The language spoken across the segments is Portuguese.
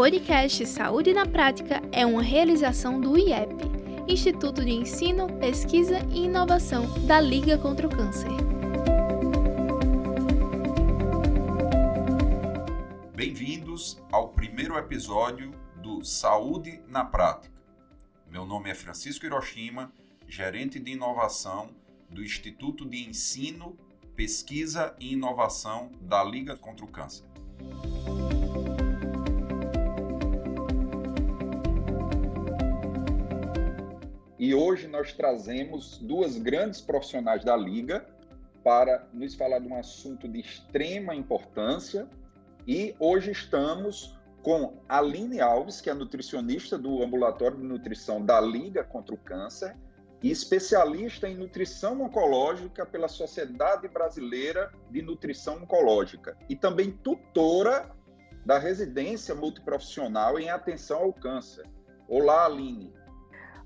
podcast Saúde na Prática é uma realização do IEP, Instituto de Ensino, Pesquisa e Inovação da Liga contra o Câncer. Bem-vindos ao primeiro episódio do Saúde na Prática. Meu nome é Francisco Hiroshima, gerente de inovação do Instituto de Ensino, Pesquisa e Inovação da Liga contra o Câncer. E hoje nós trazemos duas grandes profissionais da Liga para nos falar de um assunto de extrema importância. E hoje estamos com Aline Alves, que é nutricionista do Ambulatório de Nutrição da Liga contra o Câncer e especialista em nutrição oncológica pela Sociedade Brasileira de Nutrição Oncológica e também tutora da residência multiprofissional em atenção ao câncer. Olá, Aline.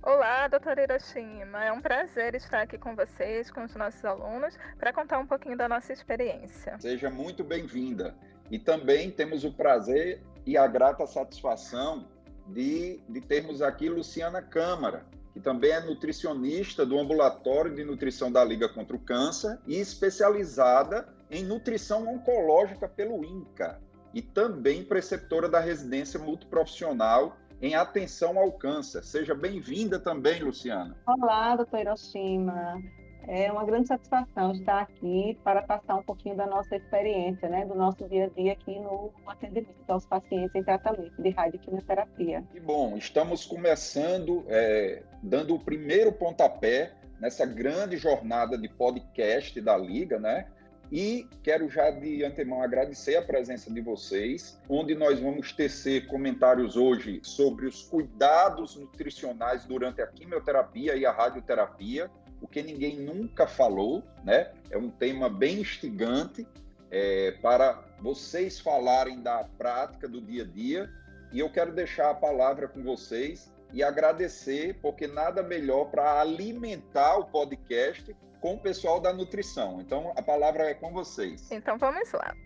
Olá, doutora Hiroshima. É um prazer estar aqui com vocês, com os nossos alunos, para contar um pouquinho da nossa experiência. Seja muito bem-vinda. E também temos o prazer e a grata satisfação de, de termos aqui Luciana Câmara, que também é nutricionista do Ambulatório de Nutrição da Liga contra o Câncer e especializada em nutrição oncológica pelo INCA, e também preceptora da residência multiprofissional em atenção ao câncer. Seja bem-vinda também, Luciana. Olá, doutor Hiroshima. É uma grande satisfação estar aqui para passar um pouquinho da nossa experiência, né, do nosso dia a dia aqui no atendimento aos pacientes em tratamento de radioquimioterapia. Que bom, estamos começando, é, dando o primeiro pontapé nessa grande jornada de podcast da Liga, né? E quero já de antemão agradecer a presença de vocês, onde nós vamos tecer comentários hoje sobre os cuidados nutricionais durante a quimioterapia e a radioterapia, o que ninguém nunca falou, né? É um tema bem instigante é, para vocês falarem da prática do dia a dia. E eu quero deixar a palavra com vocês e agradecer, porque nada melhor para alimentar o podcast com o pessoal da nutrição. Então, a palavra é com vocês. Então, vamos lá.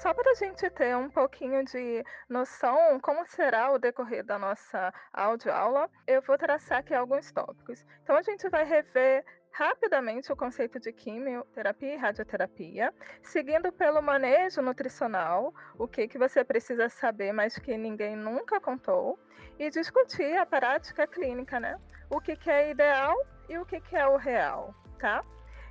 Só para a gente ter um pouquinho de noção como será o decorrer da nossa audioaula, eu vou traçar aqui alguns tópicos. Então, a gente vai rever rapidamente o conceito de quimioterapia e radioterapia, seguindo pelo manejo nutricional, o que, que você precisa saber, mas que ninguém nunca contou, e discutir a prática clínica, né? O que, que é ideal e o que, que é o real, tá?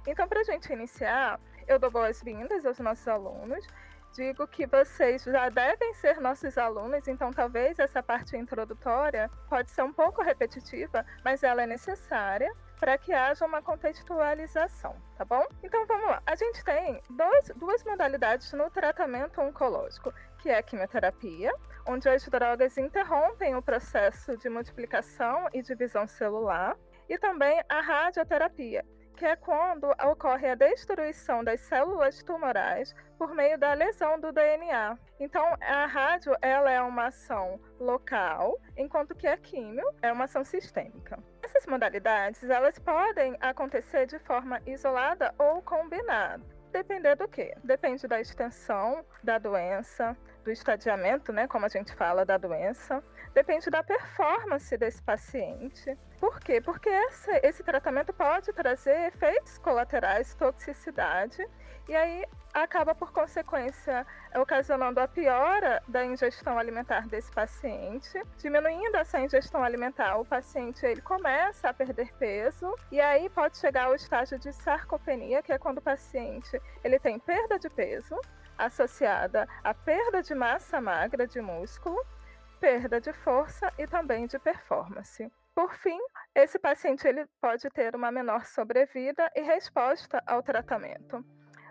Então, para a gente iniciar, eu dou boas-vindas aos nossos alunos. Digo que vocês já devem ser nossos alunos, então talvez essa parte introdutória pode ser um pouco repetitiva, mas ela é necessária para que haja uma contextualização, tá bom? Então vamos lá. A gente tem dois, duas modalidades no tratamento oncológico, que é a quimioterapia, onde as drogas interrompem o processo de multiplicação e divisão celular, e também a radioterapia, que é quando ocorre a destruição das células tumorais por meio da lesão do DNA. Então, a rádio ela é uma ação local, enquanto que a químio é uma ação sistêmica. Essas modalidades elas podem acontecer de forma isolada ou combinada. Depender do quê? Depende da extensão da doença, do estadiamento, né, como a gente fala da doença, depende da performance desse paciente. Por quê? Porque esse, tratamento pode trazer efeitos colaterais, toxicidade, e aí acaba, por consequência, ocasionando a piora da ingestão alimentar desse paciente. Diminuindo essa ingestão alimentar, o paciente ele começa a perder peso, e aí pode chegar ao estágio de sarcopenia, que é quando o paciente ele tem perda de peso, associada à perda de massa magra de músculo, perda de força e também de performance. Por fim, esse paciente ele pode ter uma menor sobrevida e resposta ao tratamento.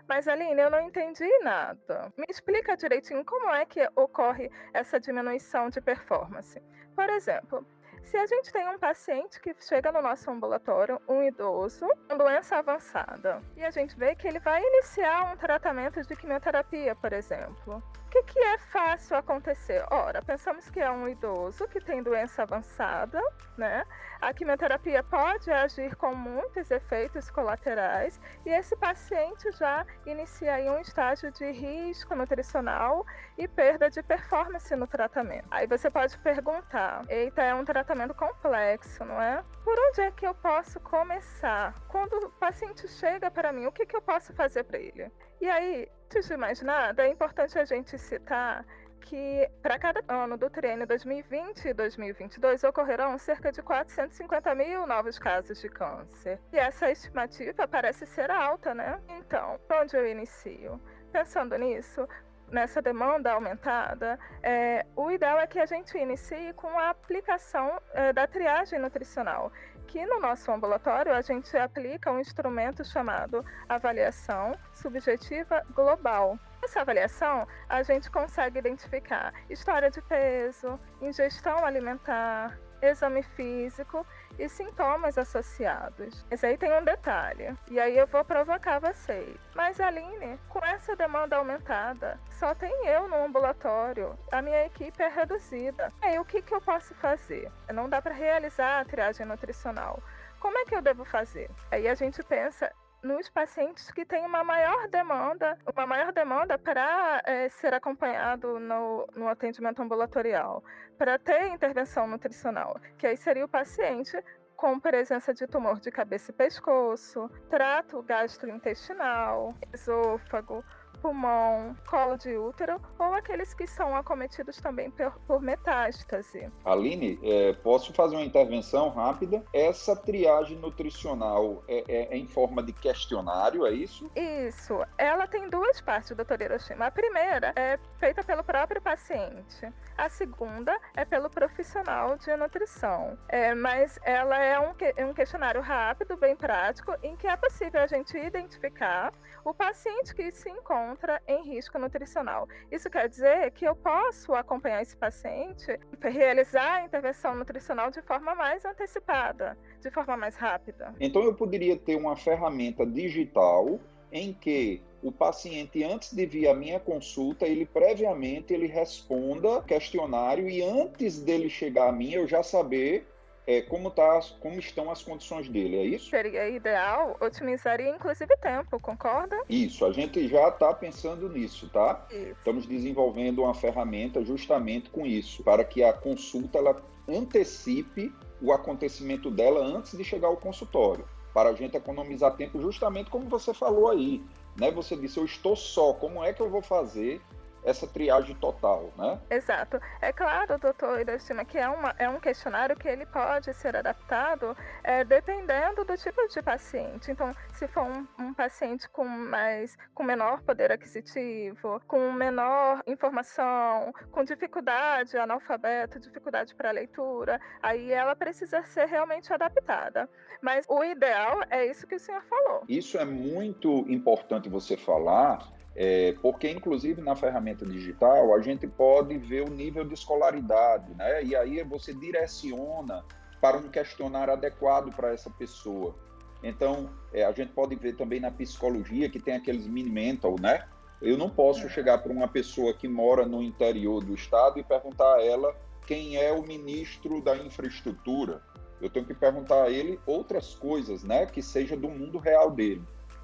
Mas Aline, eu não entendi nada. Me explica direitinho como é que ocorre essa diminuição de performance. Por exemplo, se a gente tem um paciente que chega no nosso ambulatório, um idoso, com doença avançada, e a gente vê que ele vai iniciar um tratamento de quimioterapia, por exemplo. Que, que é fácil acontecer? Ora, pensamos que é um idoso que tem doença avançada, né? A quimioterapia pode agir com muitos efeitos colaterais e esse paciente já inicia aí um estágio de risco nutricional e perda de performance no tratamento. Aí você pode perguntar: eita, é um tratamento complexo, não é? Por onde é que eu posso começar? Quando o paciente chega para mim, o que, que eu posso fazer para ele? E aí, antes de mais nada, é importante a gente citar que para cada ano do triênio 2020 e 2022 ocorrerão cerca de 450 mil novos casos de câncer. E essa estimativa parece ser alta, né? Então, onde eu inicio? Pensando nisso, nessa demanda aumentada, é, o ideal é que a gente inicie com a aplicação é, da triagem nutricional, que no nosso ambulatório a gente aplica um instrumento chamado avaliação subjetiva global. Nessa avaliação, a gente consegue identificar história de peso, ingestão alimentar, exame físico e sintomas associados. Esse aí tem um detalhe, e aí eu vou provocar vocês. Mas Aline, com essa demanda aumentada, só tem eu no ambulatório, a minha equipe é reduzida. Aí o que, que eu posso fazer? Não dá para realizar a triagem nutricional. Como é que eu devo fazer? Aí a gente pensa nos pacientes que têm uma maior demanda, uma maior demanda para é, ser acompanhado no, no atendimento ambulatorial, para ter intervenção nutricional, que aí seria o paciente com presença de tumor de cabeça e pescoço, trato gastrointestinal, esôfago, pulmão, colo de útero ou aqueles que são acometidos também por, por metástase. Aline, é, posso fazer uma intervenção rápida? Essa triagem nutricional é, é, é, em forma de questionário, é isso? Isso. Ela tem duas partes, doutor Hiroshima. A primeira é feita pelo próprio paciente. A segunda é pelo profissional de nutrição. É, mas ela é um, um questionário rápido, bem prático, em que é possível a gente identificar o paciente que se encontra em risco nutricional. Isso quer dizer que eu posso acompanhar esse paciente, realizar a intervenção nutricional de forma mais antecipada, de forma mais rápida. Então eu poderia ter uma ferramenta digital em que o paciente antes de vir à minha consulta, ele previamente ele responda questionário e antes dele chegar a mim eu já saber é, como, tá, como estão as condições dele, é isso? Seria ideal, otimizaria inclusive tempo, concorda? Isso, a gente já está pensando nisso, tá? Isso. Estamos desenvolvendo uma ferramenta justamente com isso, para que a consulta ela antecipe o acontecimento dela antes de chegar ao consultório, para a gente economizar tempo justamente como você falou aí, né? Você disse, eu estou só, como é que eu vou fazer essa triagem total, né? Exato. É claro, doutor Hiroshima, que é, uma, é um questionário que ele pode ser adaptado é, dependendo do tipo de paciente. Então, se for um, um, paciente com mais com menor poder aquisitivo, com menor informação, com dificuldade, analfabeto, dificuldade para leitura, aí ela precisa ser realmente adaptada. Mas o ideal é isso que o senhor falou. Isso é muito importante você falar, é, porque, inclusive, na ferramenta digital, a gente pode ver o nível de escolaridade, né? E aí você direciona para um questionário adequado para essa pessoa. Então, é, a gente pode ver também na psicologia que tem aqueles mini mental, né? Eu não posso chegar para uma pessoa que mora no interior do estado e perguntar a ela quem é o ministro da infraestrutura. Eu tenho que perguntar a ele outras coisas, né? Que seja do mundo real dele.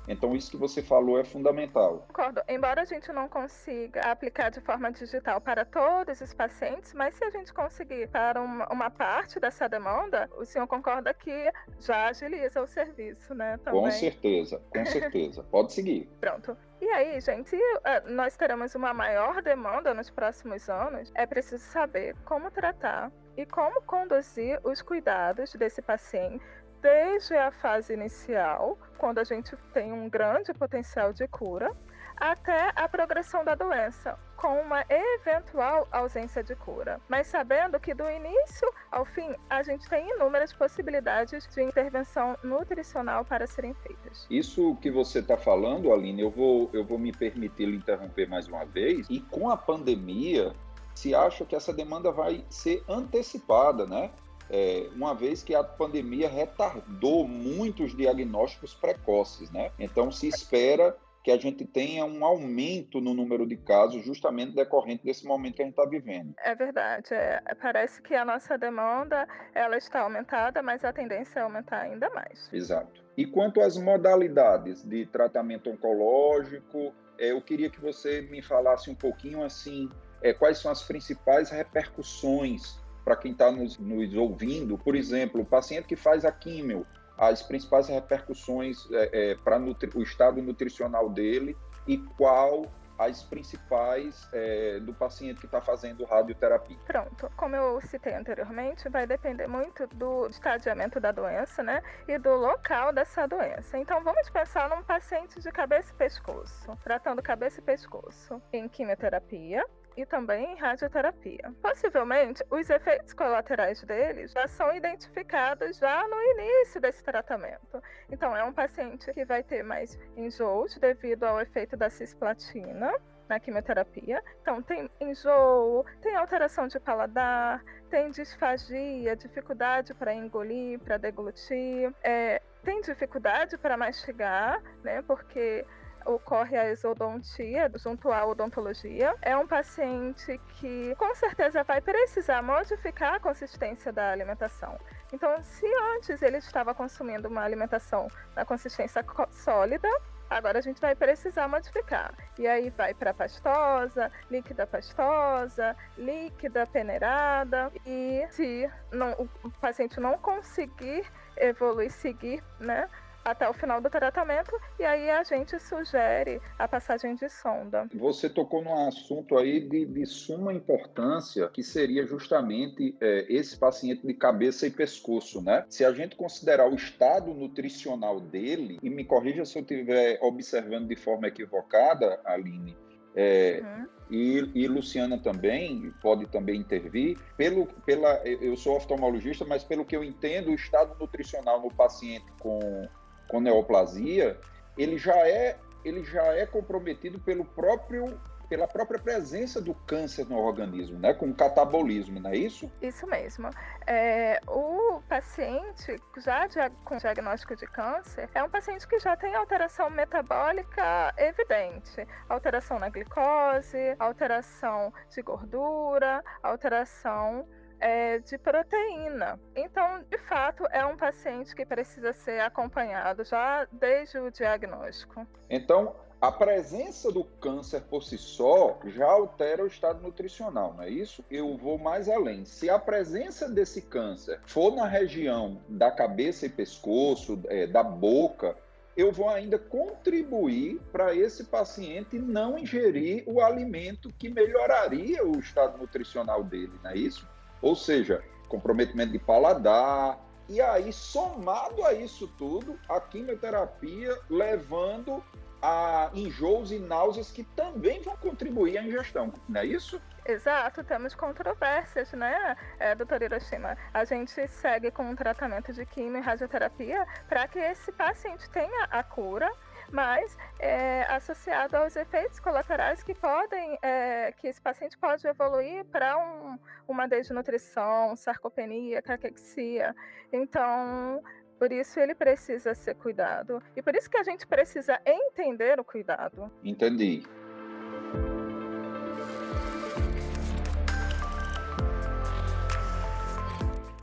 Então, isso que você falou é fundamental. Concordo. Embora a gente não consiga aplicar de forma digital para todos os pacientes, mas se a gente conseguir para uma, uma parte dessa demanda, o senhor concorda que já agiliza o serviço, né? Também. Com certeza, com certeza. Pode seguir. Pronto. E aí, gente, eh, nós teremos uma maior demanda nos próximos anos, é preciso saber como tratar e como conduzir os cuidados desse paciente desde a fase inicial, quando a gente tem um grande potencial de cura, até a progressão da doença, com uma eventual ausência de cura. Mas sabendo que do início ao fim a gente tem inúmeras possibilidades de intervenção nutricional para serem feitas. Isso que você está falando, Aline, eu vou, eu vou me permitir lhe interromper mais uma vez. E com a pandemia, se acha que essa demanda vai ser antecipada, né? É, uma vez que a pandemia retardou muitos diagnósticos precoces, né? Então se espera que a gente tenha um aumento no número de casos, justamente decorrente desse momento que a gente está vivendo. É verdade. É, parece que a nossa demanda ela está aumentada, mas a tendência é aumentar ainda mais. Exato. E quanto às modalidades de tratamento oncológico, é, eu queria que você me falasse um pouquinho assim, é, quais são as principais repercussões para quem está nos, nos, ouvindo. Por exemplo, o paciente que faz a químio, as principais repercussões é, é, para o estado nutricional dele e qual as principais é, do paciente que está fazendo radioterapia. Pronto, como eu citei anteriormente, vai depender muito do estadiamento da doença, né, e do local dessa doença. Então, vamos pensar num paciente de cabeça e pescoço, tratando cabeça e pescoço em quimioterapia, e também em radioterapia. Possivelmente, os efeitos colaterais deles já são identificados já no início desse tratamento. Então, é um paciente que vai ter mais enjoos devido ao efeito da cisplatina na quimioterapia. Então, tem enjoo, tem alteração de paladar, tem disfagia, dificuldade para engolir, para deglutir, é, tem dificuldade para mastigar, né? Porque ocorre a exodontia junto à odontologia. É um paciente que com certeza vai precisar modificar a consistência da alimentação. Então, se antes ele estava consumindo uma alimentação na consistência sólida, Agora a gente vai precisar modificar. E aí vai para pastosa, líquida pastosa, líquida peneirada. E se não, o paciente não conseguir evoluir, seguir, né? Até o final do tratamento e aí a gente sugere a passagem de sonda. Você tocou num assunto aí de, de suma importância, que seria justamente é, esse paciente de cabeça e pescoço, né? Se a gente considerar o estado nutricional dele, e me corrija se eu estiver observando de forma equivocada, Aline, é, uhum. e, e, Luciana também pode também intervir. Pelo, pela, eu sou oftalmologista, mas pelo que eu entendo, o estado nutricional no paciente com com neoplasia, ele já é ele já é comprometido pelo próprio pela própria presença do câncer no organismo, né, com catabolismo, não é isso? Isso mesmo. É, o paciente já com diagnóstico de câncer é um paciente que já tem alteração metabólica evidente, alteração na glicose, alteração de gordura, alteração é, de proteína. Então, de fato, é um paciente que precisa ser acompanhado já desde o diagnóstico. Então, a presença do câncer por si só já altera o estado nutricional, não é isso? Eu vou mais além. Se a presença desse câncer for na região da cabeça e pescoço, é, da boca, eu vou ainda contribuir para esse paciente não ingerir o alimento que melhoraria o estado nutricional dele, não é isso? Ou seja, comprometimento de paladar. E aí, somado a isso tudo, a quimioterapia levando a enjoos e náuseas que também vão contribuir à ingestão, não é isso? Exato, temos controvérsias, né, é, doutora Hiroshima? A gente segue com um tratamento de quimio e radioterapia para que esse paciente tenha a cura, mas é, associado aos efeitos colaterais que podem, é, que esse paciente pode evoluir para um, uma desnutrição, sarcopenia, caquexia. Então, por isso ele precisa ser cuidado. E por isso que a gente precisa entender o cuidado. Entendi.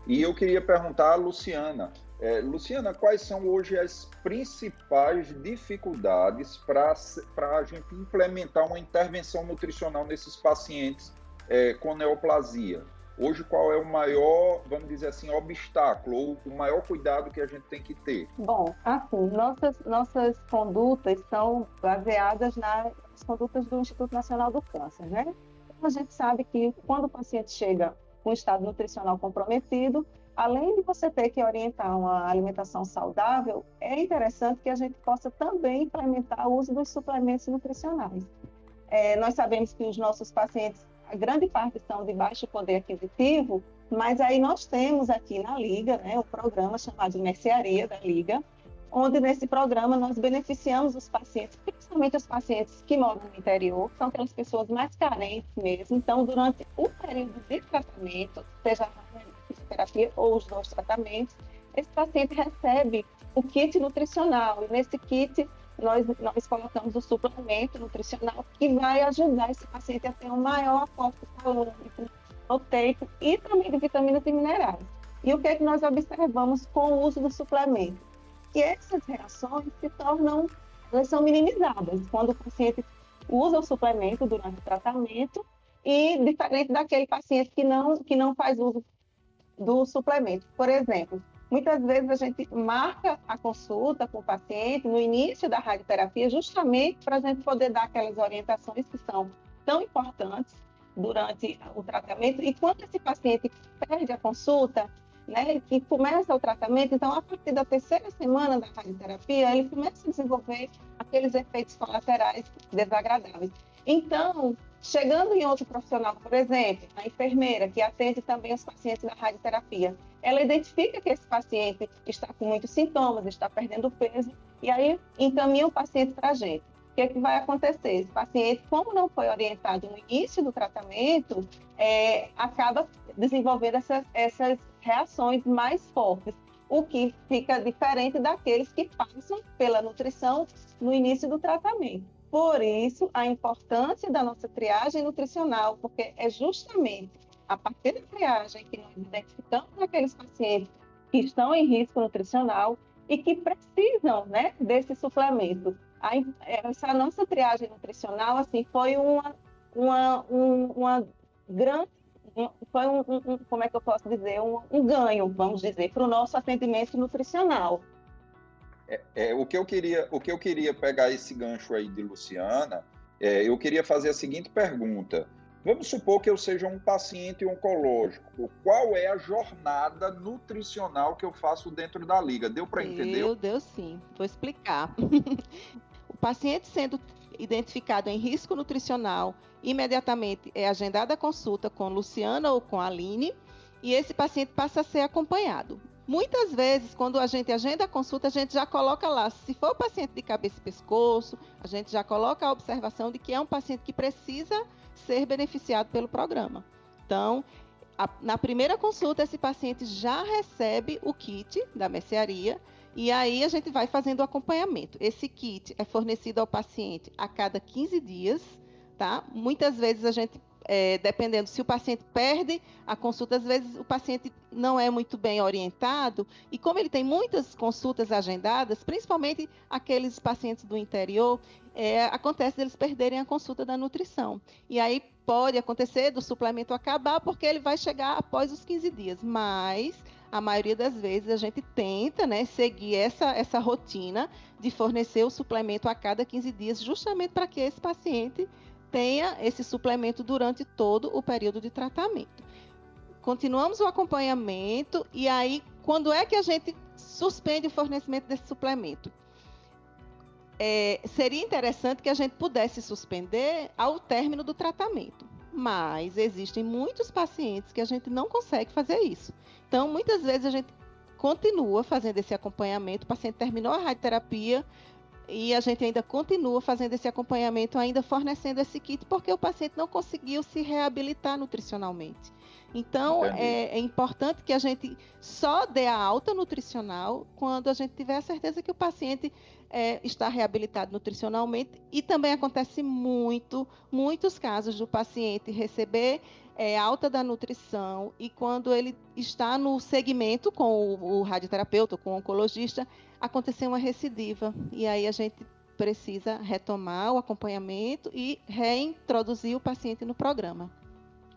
E eu queria perguntar a Luciana, é, Luciana, quais são hoje as principais dificuldades para a gente implementar uma intervenção nutricional nesses pacientes é, com neoplasia? Hoje, qual é o maior, vamos dizer assim, obstáculo ou o maior cuidado que a gente tem que ter? Bom, assim, nossas, nossas condutas são baseadas nas condutas do Instituto Nacional do Câncer, né? Então, a gente sabe que quando o paciente chega com um estado nutricional comprometido, além de você ter que orientar uma alimentação saudável, é interessante que a gente possa também implementar o uso dos suplementos nutricionais. É, nós sabemos que os nossos pacientes, a grande parte são de baixo poder aquisitivo, mas aí nós temos aqui na Liga, né, o programa chamado Mercearia da Liga, onde nesse programa nós beneficiamos os pacientes, principalmente os pacientes que moram no interior, são aquelas pessoas mais carentes mesmo. Então, durante o período de tratamento, seja fisioterapia ou os dois tratamentos, esse paciente recebe o kit nutricional. E nesse kit nós, nós colocamos o suplemento nutricional que vai ajudar esse paciente a ter um maior aporte calórico, proteico e também de vitaminas e minerais. E o que, é que nós observamos com o uso do suplemento? Que essas reações se tornam, elas são minimizadas quando o paciente usa o suplemento durante o tratamento e diferente daquele paciente que não, que não faz uso do suplemento. Por exemplo, muitas vezes a gente marca a consulta com o paciente no início da radioterapia justamente para a gente poder dar aquelas orientações que são tão importantes durante o tratamento e quando esse paciente perde a consulta, né, que começa o tratamento, então a partir da terceira semana da radioterapia, ele começa a desenvolver aqueles efeitos colaterais desagradáveis. Então, chegando em outro profissional, por exemplo, a enfermeira que atende também os pacientes da radioterapia, ela identifica que esse paciente está com muitos sintomas, está perdendo peso, e aí encaminha o paciente para a gente. O que, é que vai acontecer? Esse paciente, como não foi orientado no início do tratamento, é, acaba desenvolvendo essas, essas reações mais fortes, o que fica diferente daqueles que passam pela nutrição no início do tratamento. Por isso, a importância da nossa triagem nutricional, porque é justamente a partir da triagem que nós identificamos aqueles pacientes que estão em risco nutricional e que precisam né, desse suplemento. A, essa nossa triagem nutricional assim, foi uma, uma, um, uma grande foi um, um, como é que eu posso dizer, um, um ganho, vamos dizer, para o nosso atendimento nutricional. É, é, o, que eu queria, o que eu queria pegar esse gancho aí de Luciana, é, eu queria fazer a seguinte pergunta. Vamos supor que eu seja um paciente oncológico. Qual é a jornada nutricional que eu faço dentro da liga? Deu para entender? Deu, deu sim. Vou explicar. o paciente sendo identificado em risco nutricional, imediatamente é agendada a consulta com Luciana ou com Aline e esse paciente passa a ser acompanhado. Muitas vezes, quando a gente agenda a consulta, a gente já coloca lá, se for o paciente de cabeça e pescoço, a gente já coloca a observação de que é um paciente que precisa ser beneficiado pelo programa. Então, a, na primeira consulta, esse paciente já recebe o kit da mercearia e aí a gente vai fazendo o acompanhamento. Esse kit é fornecido ao paciente a cada 15 dias, tá? Muitas vezes a gente é, dependendo se o paciente perde a consulta, às vezes o paciente não é muito bem orientado, e como ele tem muitas consultas agendadas, principalmente aqueles pacientes do interior, é, acontece deles perderem a consulta da nutrição. E aí pode acontecer do suplemento acabar, porque ele vai chegar após os 15 dias, mas a maioria das vezes a gente tenta né, seguir essa, essa rotina de fornecer o suplemento a cada 15 dias, justamente para que esse paciente tenha esse suplemento durante todo o período de tratamento. Continuamos o acompanhamento e aí, quando é que a gente suspende o fornecimento desse suplemento? É, seria interessante que a gente pudesse suspender ao término do tratamento, mas existem muitos pacientes que a gente não consegue fazer isso. Então, muitas vezes a gente continua fazendo esse acompanhamento, o paciente terminou a radioterapia, e a gente ainda continua fazendo esse acompanhamento, ainda fornecendo esse kit, porque o paciente não conseguiu se reabilitar nutricionalmente. Então, é, é, importante que a gente só dê a alta nutricional quando a gente tiver a certeza que o paciente é, está reabilitado nutricionalmente. E também acontece muito, muitos casos do paciente receber é, alta da nutrição e quando ele está no segmento com o, o radioterapeuta, com o oncologista, aconteceu uma recidiva. E aí a gente precisa retomar o acompanhamento e reintroduzir o paciente no programa.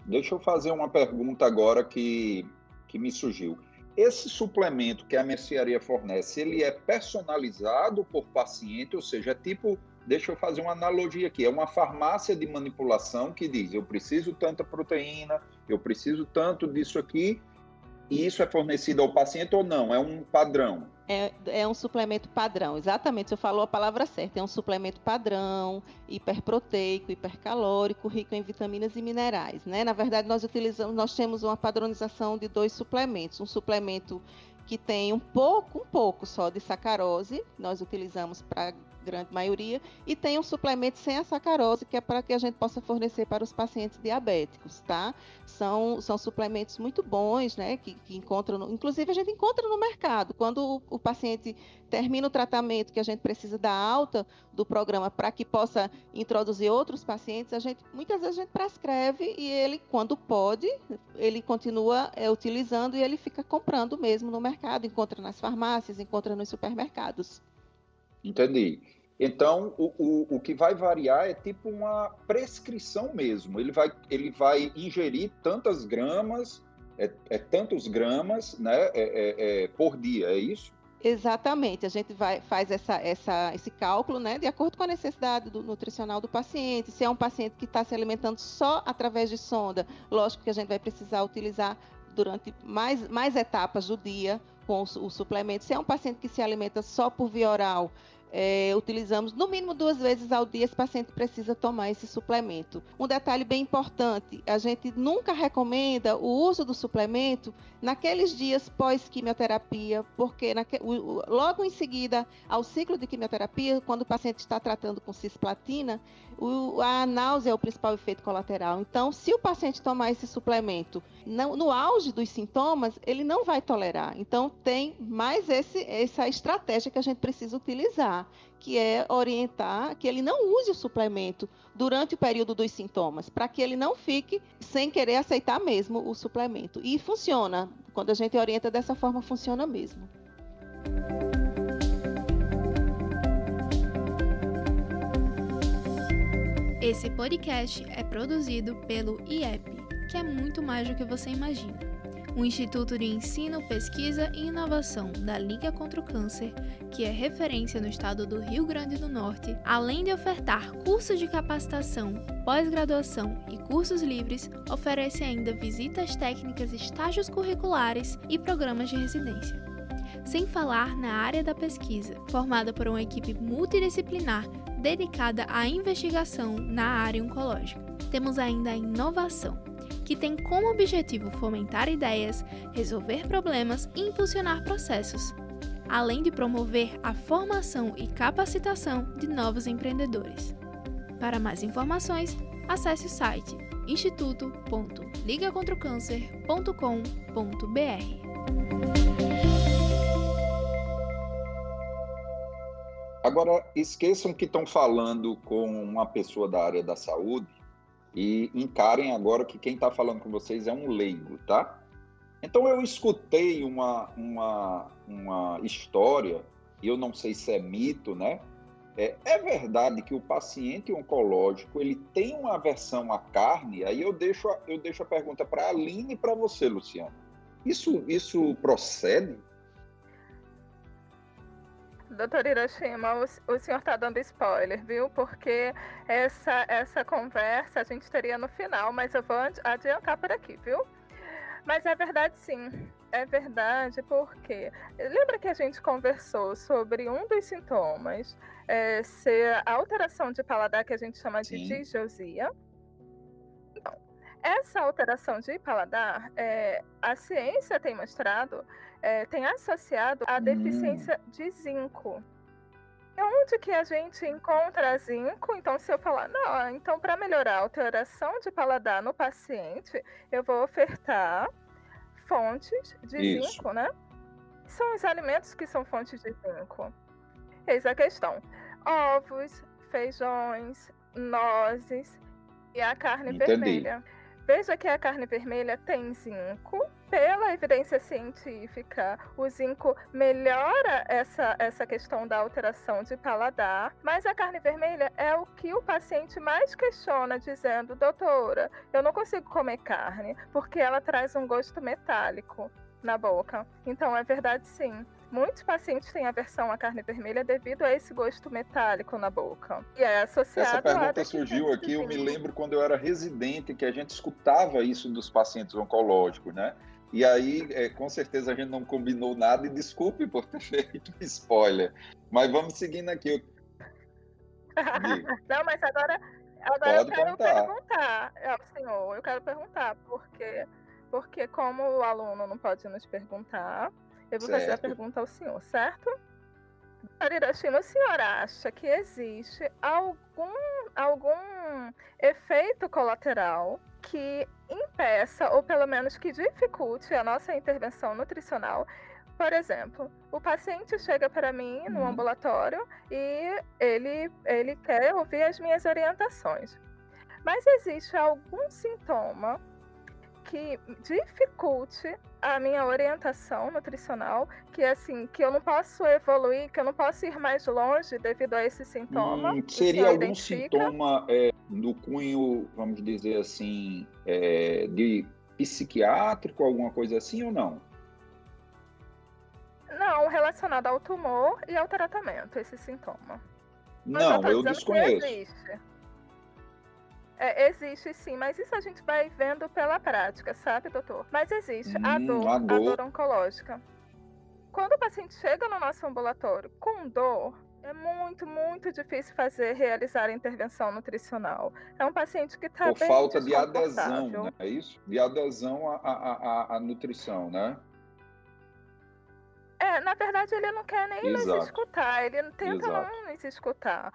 Deixa eu fazer uma pergunta agora que, que me surgiu. Esse suplemento que a mercearia fornece, ele é personalizado por paciente, ou seja, é tipo, deixa eu fazer uma analogia aqui, é uma farmácia de manipulação que diz, eu preciso tanta proteína, eu preciso tanto disso aqui, e isso é fornecido ao paciente ou não? É um padrão? É, é um suplemento padrão, exatamente, você falou a palavra certa. É um suplemento padrão, hiperproteico, hipercalórico, rico em vitaminas e minerais. Né? Na verdade, nós utilizamos, nós temos uma padronização de dois suplementos. Um suplemento que tem um pouco, um pouco só de sacarose, nós utilizamos para grande maioria, e tem um suplemento sem a sacarose, que é para que a gente possa fornecer para os pacientes diabéticos, tá? São, são suplementos muito bons, né? Que, que encontram, no, inclusive a gente encontra no mercado. Quando o, o paciente termina o tratamento que a gente precisa dar alta do programa para que possa introduzir outros pacientes, a gente muitas vezes a gente prescreve e ele, quando pode, ele continua é, utilizando e ele fica comprando mesmo no mercado, encontra nas farmácias, encontra nos supermercados. Entendi. Então, o, o, o que vai variar é tipo uma prescrição mesmo. Ele vai, ele vai ingerir tantas gramas, é, é tantos gramas né, é, é, é por dia, é isso? Exatamente, a gente vai, faz essa, essa, esse cálculo né, de acordo com a necessidade do nutricional do paciente. Se é um paciente que está se alimentando só através de sonda, lógico que a gente vai precisar utilizar durante mais, mais etapas do dia com o, suplemento. Se é um paciente que se alimenta só por via oral, é, utilizamos no mínimo duas vezes ao dia, esse paciente precisa tomar esse suplemento. Um detalhe bem importante: a gente nunca recomenda o uso do suplemento naqueles dias pós-quimioterapia, porque naque, logo em seguida ao ciclo de quimioterapia, quando o paciente está tratando com cisplatina, o, a náusea é o principal efeito colateral. Então, se o paciente tomar esse suplemento no, auge dos sintomas, ele não vai tolerar. Então, tem mais esse, essa estratégia que a gente precisa utilizar, que é orientar que ele não use o suplemento durante o período dos sintomas, para que ele não fique sem querer aceitar mesmo o suplemento. E funciona. Quando a gente orienta dessa forma, funciona mesmo. Esse podcast é produzido pelo IEP, que é muito mais do que você imagina. O Instituto de Ensino, Pesquisa e Inovação da Liga contra o Câncer, que é referência no estado do Rio Grande do Norte, além de ofertar cursos de capacitação, pós-graduação e cursos livres, oferece ainda visitas técnicas, estágios curriculares e programas de residência. Sem falar na área da pesquisa, formada por uma equipe multidisciplinar dedicada à investigação na área oncológica. Temos ainda a inovação, que tem como objetivo fomentar ideias, resolver problemas e impulsionar processos, além de promover a formação e capacitação de novos empreendedores. Para mais informações, acesse o site instituto.ligacontraocâncer.com.br. Agora, esqueçam que estão falando com uma pessoa da área da saúde e encarem agora que quem está falando com vocês é um leigo, tá? Então, eu escutei uma, uma, uma história, e eu não sei se é mito, né? É, é, verdade que o paciente oncológico ele tem uma aversão à carne? Aí eu deixo a, eu deixo a pergunta para a Aline e para você, Luciano. Isso, isso procede? Doutor Hiroshima, o, o senhor está dando spoiler, viu? Porque essa, essa conversa a gente teria no final, mas eu vou adiantar por aqui, viu? Mas é verdade sim, é verdade porque lembra que a gente conversou sobre um dos sintomas é, ser a alteração de paladar que a gente chama sim. de disgeusia? Essa alteração de paladar, é, a ciência tem mostrado é, tem associado a deficiência hum. de zinco. E onde que a gente encontra zinco? Então, se eu falar, não, então para melhorar a alteração de paladar no paciente, eu vou ofertar fontes de Isso. zinco, né? São os alimentos que são fontes de zinco. Eis a questão: ovos, feijões, nozes e a carne Entendi. vermelha. Veja que a carne vermelha tem zinco. Pela evidência científica, o zinco melhora essa, essa questão da alteração de paladar, mas a carne vermelha é o que o paciente mais questiona, dizendo: doutora, eu não consigo comer carne porque ela traz um gosto metálico na boca. Então é verdade sim. Muitos pacientes têm aversão à carne vermelha devido a esse gosto metálico na boca. E é associado Essa pergunta surgiu aqui, eu me lembro quando eu era residente, que a gente escutava isso dos pacientes oncológicos, né? E aí, é, com certeza, a gente não combinou nada, e desculpe por ter feito spoiler. Mas vamos seguindo aqui. não, mas agora, agora eu quero contar. perguntar ao senhor, eu quero perguntar, porque, porque como o aluno não pode nos perguntar, eu vou certo. fazer a pergunta ao senhor, certo? Hiroshima, o senhor acha que existe algum, algum efeito colateral que impeça, ou pelo menos que dificulte a nossa intervenção nutricional Por exemplo, o paciente chega para mim no uhum. ambulatório e ele, ele quer ouvir as minhas orientações. Mas existe algum sintoma que dificulte a minha orientação nutricional, que assim, que eu não posso evoluir, que eu não posso ir mais longe devido a esse sintoma. Hum, seria algum identifica? sintoma é, no cunho, vamos dizer assim, é, de psiquiátrico, alguma coisa assim ou não? Não, relacionado ao tumor e ao tratamento, esse sintoma. Mas não, eu, eu desconheço. É, existe sim, mas isso a gente vai vendo pela prática, sabe, doutor? Mas existe hum, a, dor, a, dor, a dor oncológica. Quando o paciente chega no nosso ambulatório com dor, é muito, muito difícil fazer, realizar a intervenção nutricional. É um paciente que está bem Por falta de adesão, né? é isso? De adesão à, à, à, nutrição, né? É, na verdade ele não quer nem Exato. nos escutar, ele tenta Exato. não nos escutar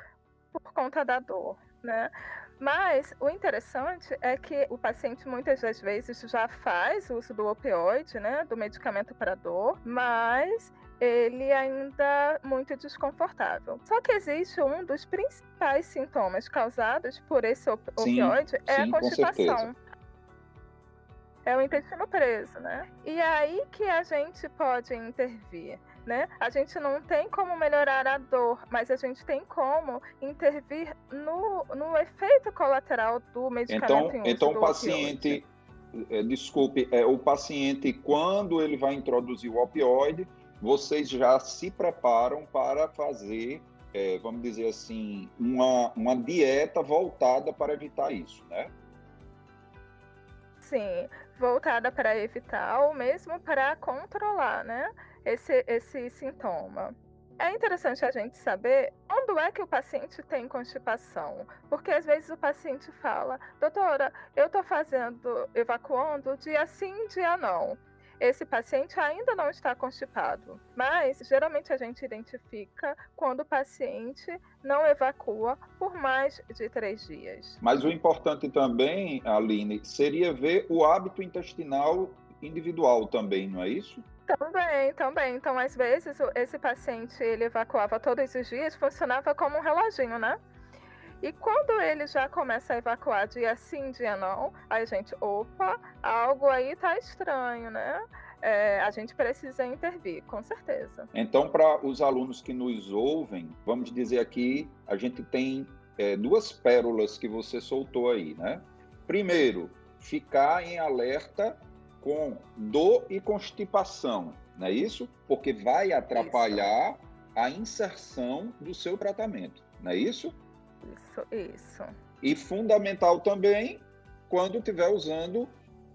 por conta da dor, né? Mas o interessante é que o paciente muitas das vezes já faz uso do opioide, né, do medicamento para dor, mas ele ainda muito desconfortável. Só que existe um dos principais sintomas causados por esse op sim, opioide é sim, a constipação. É o intestino preso, né? E é aí que a gente pode intervir né? A gente não tem como melhorar a dor, mas a gente tem como intervir no, no efeito colateral do medicamento. Então, então o paciente, é, desculpe, é, o paciente, quando ele vai introduzir o opioide, vocês já se preparam para fazer, é, vamos dizer assim, uma, uma dieta voltada para evitar isso, né? Sim, voltada para evitar ou mesmo para controlar, né? Esse, esse sintoma. É interessante a gente saber quando é que o paciente tem constipação, porque às vezes o paciente fala, doutora, eu estou fazendo, evacuando dia sim, dia não. Esse paciente ainda não está constipado, mas geralmente a gente identifica quando o paciente não evacua por mais de três dias. Mas o importante também, Aline, seria ver o hábito intestinal individual também, não é isso? Também, também. Então, às vezes, esse paciente ele evacuava todos os dias, funcionava como um reloginho, né? E quando ele já começa a evacuar dia sim, dia não, aí a gente, opa, algo aí tá estranho, né? É, a gente precisa intervir, com certeza. Então, para os alunos que nos ouvem, vamos dizer aqui, a gente tem é, duas pérolas que você soltou aí, né? Primeiro, ficar em alerta com dor e constipação, não é isso? Porque vai atrapalhar isso. a inserção do seu tratamento, não é isso? Isso, isso. E fundamental também quando estiver usando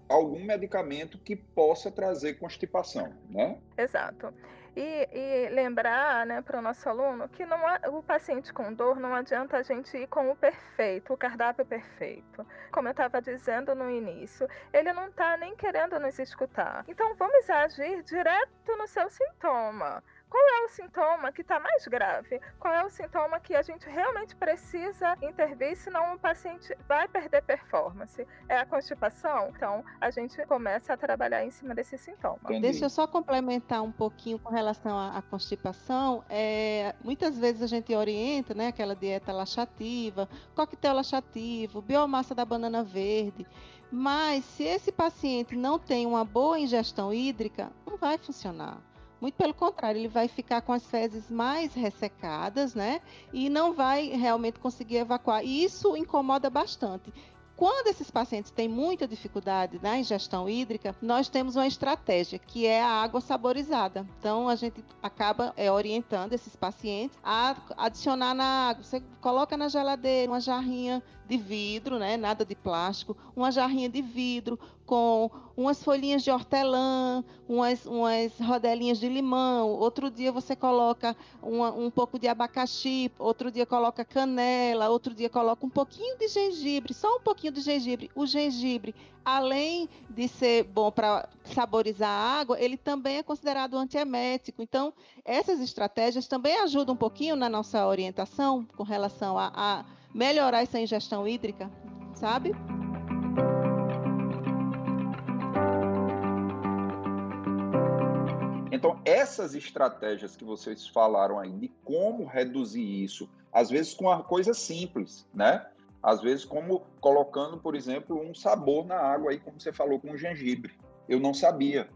algum medicamento que possa trazer constipação, né? Exato. E, e lembrar né, para o nosso aluno que não o paciente com dor não adianta a gente ir com o perfeito, o cardápio perfeito. Como eu estava dizendo no início, ele não está nem querendo nos escutar. Então vamos agir direto no seu sintoma. Qual é o sintoma que está mais grave? Qual é o sintoma que a gente realmente precisa intervir, senão o paciente vai perder performance? É a constipação? Então, a gente começa a trabalhar em cima desse sintoma. Entendi. Deixa eu só complementar um pouquinho com relação à, à constipação. É, muitas vezes a gente orienta né, aquela dieta laxativa, coquetel laxativo, biomassa da banana verde. Mas se esse paciente não tem uma boa ingestão hídrica, não vai funcionar. Muito pelo contrário, ele vai ficar com as fezes mais ressecadas, né? E não vai realmente conseguir evacuar. E isso incomoda bastante. Quando esses pacientes têm muita dificuldade na ingestão hídrica, nós temos uma estratégia que é a água saborizada. Então a gente acaba é, orientando esses pacientes a adicionar na água. Você coloca na geladeira uma jarrinha de vidro, né? Nada de plástico, uma jarrinha de vidro com umas folhinhas de hortelã, umas, umas rodelinhas de limão. Outro dia você coloca uma, um pouco de abacaxi, outro dia coloca canela, outro dia coloca um pouquinho de gengibre, só um pouquinho de gengibre. O gengibre, além de ser bom para saborizar a água, ele também é considerado antiemético. Então, essas estratégias também ajudam um pouquinho na nossa orientação com relação a, a melhorar essa ingestão hídrica, sabe? Então, essas estratégias que vocês falaram aí de como reduzir isso, às vezes com uma coisa simples, né? Às vezes como colocando, por exemplo, um sabor na água aí, como você falou com o gengibre. Eu não sabia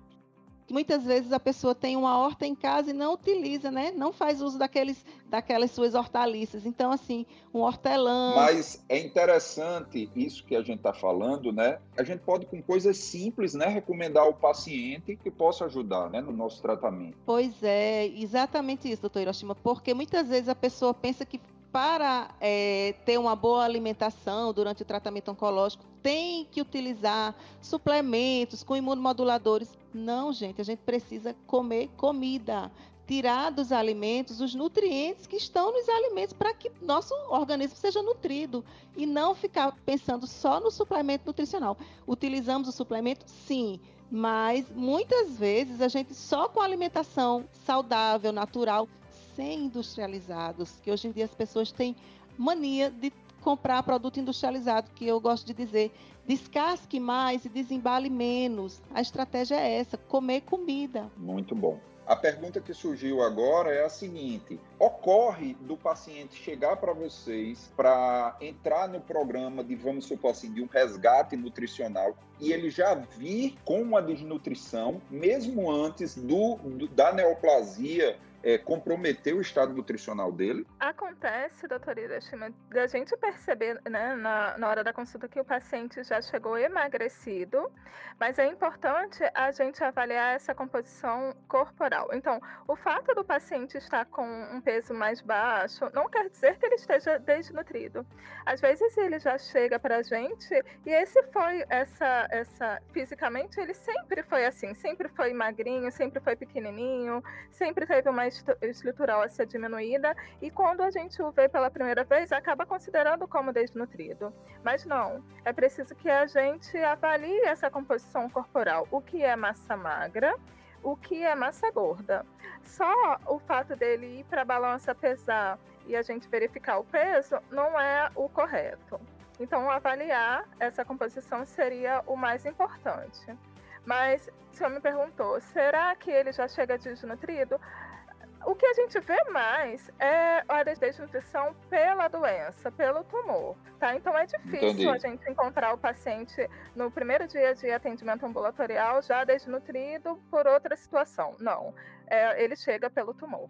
muitas vezes a pessoa tem uma horta em casa e não utiliza, né? Não faz uso daqueles, daquelas suas hortaliças. Então, assim, um hortelã. Mas é interessante isso que a gente está falando, né? A gente pode, com coisas simples, né, recomendar ao paciente que possa ajudar, né, no nosso tratamento. Pois é, exatamente isso, doutor Hiroshima, porque muitas vezes a pessoa pensa que para é, ter uma boa alimentação durante o tratamento oncológico, tem que utilizar suplementos com imunomoduladores. Não, gente, a gente precisa comer comida, tirar dos alimentos os nutrientes que estão nos alimentos para que nosso organismo seja nutrido e não ficar pensando só no suplemento nutricional. Utilizamos o suplemento? Sim, mas muitas vezes a gente só com alimentação saudável, natural, sem industrializados, que hoje em dia as pessoas têm mania de comprar produto industrializado, que eu gosto de dizer, descasque mais e desembale menos. A estratégia é essa, comer comida. Muito bom. A pergunta que surgiu agora é a seguinte: ocorre do paciente chegar para vocês para entrar no programa de, vamos supor assim, de um resgate nutricional e ele já vir com uma desnutrição, mesmo antes do, do da neoplasia é, comprometer o estado nutricional dele? Acontece, doutora Hiroshima, da gente perceber né, na, na hora da consulta que o paciente já chegou emagrecido, mas é importante a gente avaliar essa composição corporal. Então, o fato do paciente estar com um peso mais baixo não quer dizer que ele esteja desnutrido. Às vezes ele já chega para a gente e esse foi essa, essa fisicamente ele sempre foi assim, sempre foi magrinho, sempre foi pequenininho, sempre teve uma estrutural a ser diminuída e quando a gente o vê pela primeira vez, acaba considerando como desnutrido. Mas não, é preciso que a gente avalie essa composição corporal, o que é massa magra, o que é massa gorda. Só o fato dele ir para a balança pesar e a gente verificar o peso não é o correto. Então, avaliar essa composição seria o mais importante. Mas, o senhor me perguntou, será que ele já chega desnutrido? O que a gente vê mais é a desnutrição pela doença, pelo tumor, tá? Então é difícil Entendi. a gente encontrar o paciente no primeiro dia de atendimento ambulatorial já desnutrido por outra situação. Não, é, ele chega pelo tumor.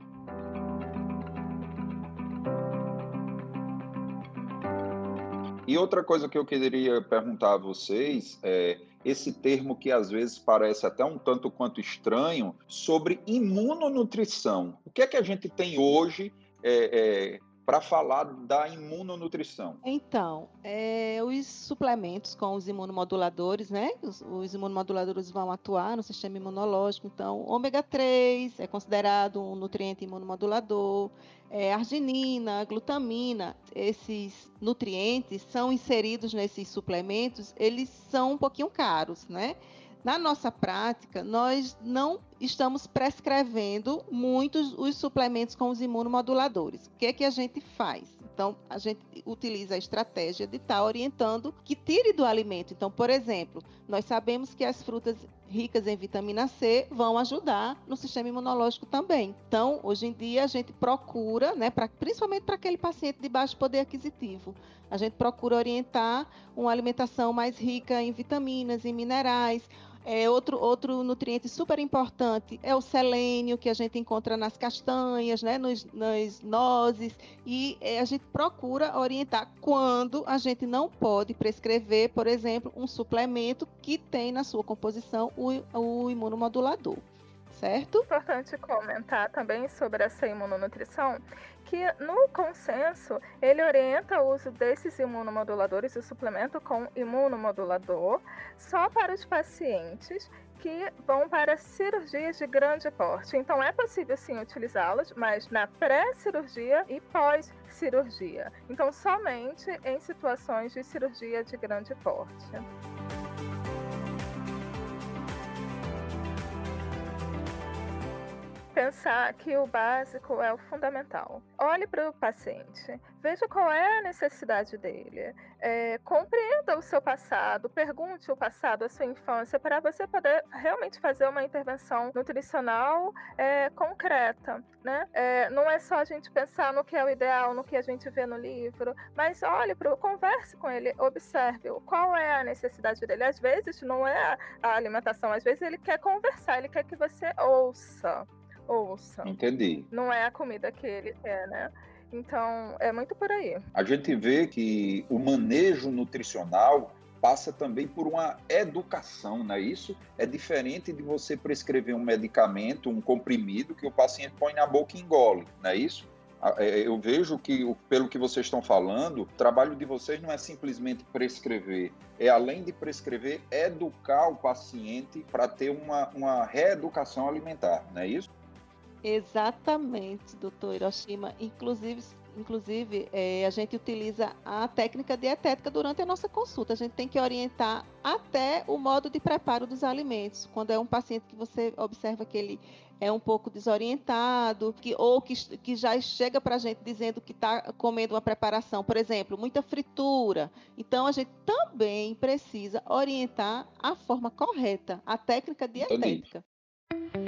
E outra coisa que eu queria perguntar a vocês é esse termo que às vezes parece até um tanto quanto estranho sobre imunonutrição. O que é que a gente tem hoje é, é, para falar da imunonutrição? Então, é, os suplementos com os imunomoduladores, né? Os, os, imunomoduladores vão atuar no sistema imunológico. Então, ômega 3 é considerado um nutriente imunomodulador, é, arginina, glutamina, esses nutrientes são inseridos nesses suplementos, eles são um pouquinho caros, né? Na nossa prática, nós não estamos prescrevendo muitos os suplementos com os imunomoduladores. O que é que a gente faz? Então, a gente utiliza a estratégia de estar tá orientando que tire do alimento. Então, por exemplo, nós sabemos que as frutas ricas em vitamina C vão ajudar no sistema imunológico também. Então, hoje em dia, a gente procura, né, pra, principalmente para aquele paciente de baixo poder aquisitivo, a gente procura orientar uma alimentação mais rica em vitaminas, em minerais, é, outro, outro nutriente super importante é o selênio, que a gente encontra nas castanhas, né, nos, nas nozes, e é, a gente procura orientar quando a gente não pode prescrever, por exemplo, um suplemento que tem na sua composição o, o imunomodulador certo? Importante comentar também sobre essa imunonutrição, que no consenso ele orienta o uso desses imunomoduladores, o suplemento com imunomodulador, só para os pacientes que vão para cirurgias de grande porte. Então é possível sim utilizá-los, mas na pré-cirurgia e pós-cirurgia. Então somente em situações de cirurgia de grande porte. Pensar que o básico é o fundamental. Olhe para o paciente, veja qual é a necessidade dele, é, compreenda o seu passado, pergunte o passado, a sua infância, para você poder realmente fazer uma intervenção nutricional é, concreta. Né? É, não é só a gente pensar no que é o ideal, no que a gente vê no livro, mas olhe para converse com ele, observe qual é a necessidade dele. Às vezes não é a alimentação, às vezes ele quer conversar, ele quer que você ouça. Ouça. Entendi. Não é a comida que ele quer, né? Então, é muito por aí. A gente vê que o manejo nutricional passa também por uma educação, não é isso? É diferente de você prescrever um medicamento, um comprimido que o paciente põe na boca e engole, não é isso? É, eu vejo que, pelo que vocês estão falando, o trabalho de vocês não é simplesmente prescrever, é além de prescrever, educar o paciente para ter uma, uma reeducação alimentar, não é isso? Exatamente, doutor Hiroshima. Inclusive, inclusive é, a gente utiliza a técnica dietética durante a nossa consulta. A gente tem que orientar até o modo de preparo dos alimentos. Quando é um paciente que você observa que ele é um pouco desorientado, que, ou que, que já chega para a gente dizendo que está comendo uma preparação, por exemplo, muita fritura. Então, a gente também precisa orientar a forma correta, a técnica dietética. Entendi.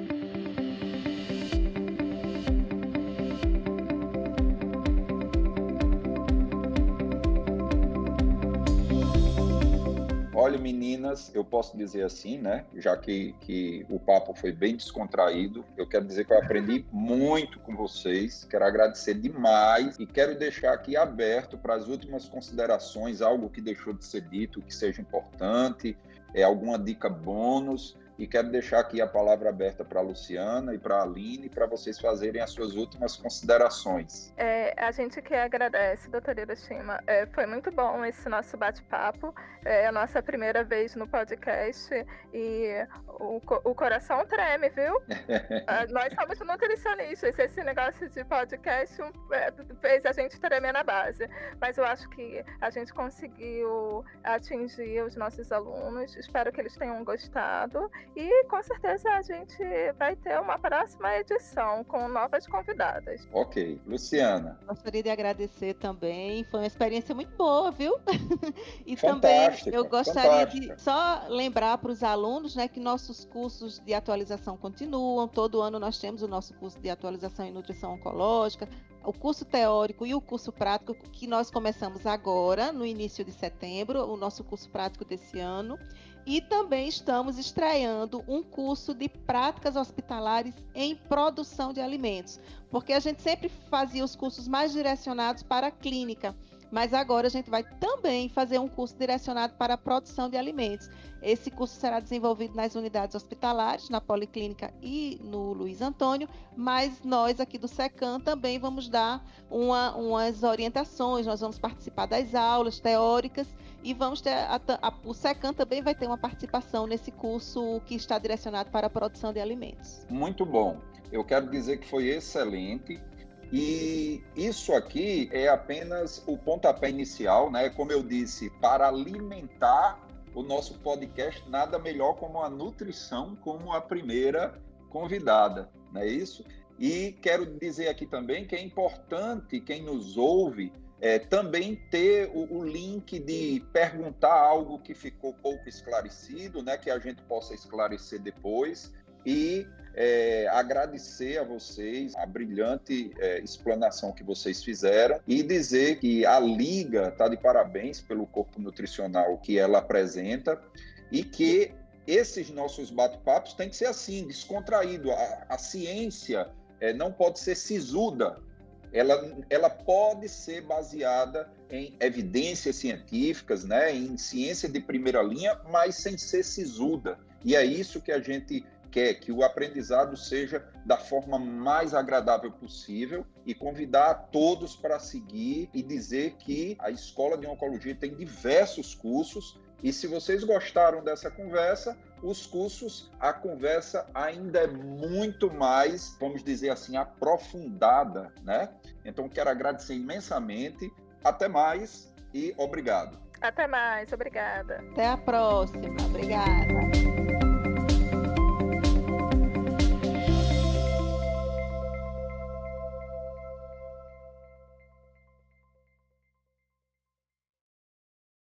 Olha, meninas, eu posso dizer assim, né? Já que, que o papo foi bem descontraído, eu quero dizer que eu aprendi muito com vocês, quero agradecer demais e quero deixar aqui aberto para as últimas considerações, algo que deixou de ser dito, que seja importante, é alguma dica bônus e quero deixar aqui a palavra aberta para a Luciana e para a Aline para vocês fazerem as suas últimas considerações. É, a gente que agradece, doutora Hiroshima. É, foi muito bom esse nosso bate-papo. É a nossa primeira vez no podcast e o, o coração treme, viu? Ah, nós somos nutricionistas. Esse negócio de podcast é, fez a gente tremer na base. Mas eu acho que a gente conseguiu atingir os nossos alunos. Espero que eles tenham gostado. E com certeza a gente vai ter uma próxima edição com novas convidadas. Ok. Luciana. Gostaria de agradecer também. Foi uma experiência muito boa, viu? e também eu gostaria fantástica. de só lembrar para os alunos né, que nossos cursos de atualização continuam. Todo ano nós temos o nosso curso de atualização em nutrição oncológica, o curso teórico e o curso prático que nós começamos agora, no início de setembro, o nosso curso prático desse ano. E também estamos estreando um curso de práticas hospitalares em produção de alimentos, porque a gente sempre fazia os cursos mais direcionados para a clínica, mas agora a gente vai também fazer um curso direcionado para a produção de alimentos. Esse curso será desenvolvido nas unidades hospitalares, na Policlínica e no Luiz Antônio, mas nós aqui do SECAM também vamos dar uma, umas orientações, nós vamos participar das aulas teóricas e vamos ter a, a, o SECAM também vai ter uma participação nesse curso que está direcionado para a produção de alimentos. Muito bom. Eu quero dizer que foi excelente. E isso aqui é apenas o pontapé inicial, né? Como eu disse, para alimentar o nosso podcast, nada melhor como a nutrição, como a primeira convidada, não é isso? E quero dizer aqui também que é importante quem nos ouve é, também ter o, o, link de perguntar algo que ficou pouco esclarecido, né, que a gente possa esclarecer depois, e é, agradecer a vocês a brilhante é, explanação que vocês fizeram e dizer que a Liga está de parabéns pelo corpo nutricional que ela apresenta e que esses nossos bate-papos têm que ser assim, descontraído. A, a ciência é, não pode ser sisuda, ela, ela pode ser baseada em evidências científicas, né, em ciência de primeira linha, mas sem ser sisuda. E é isso que a gente quer, que o aprendizado seja da forma mais agradável possível e convidar todos para seguir e dizer que a Escola de Oncologia tem diversos cursos e se vocês gostaram dessa conversa, os cursos, a conversa ainda é muito mais, vamos dizer assim, aprofundada, né? Então, quero agradecer imensamente. Até mais e obrigado. Até mais, obrigada. Até a próxima, obrigada.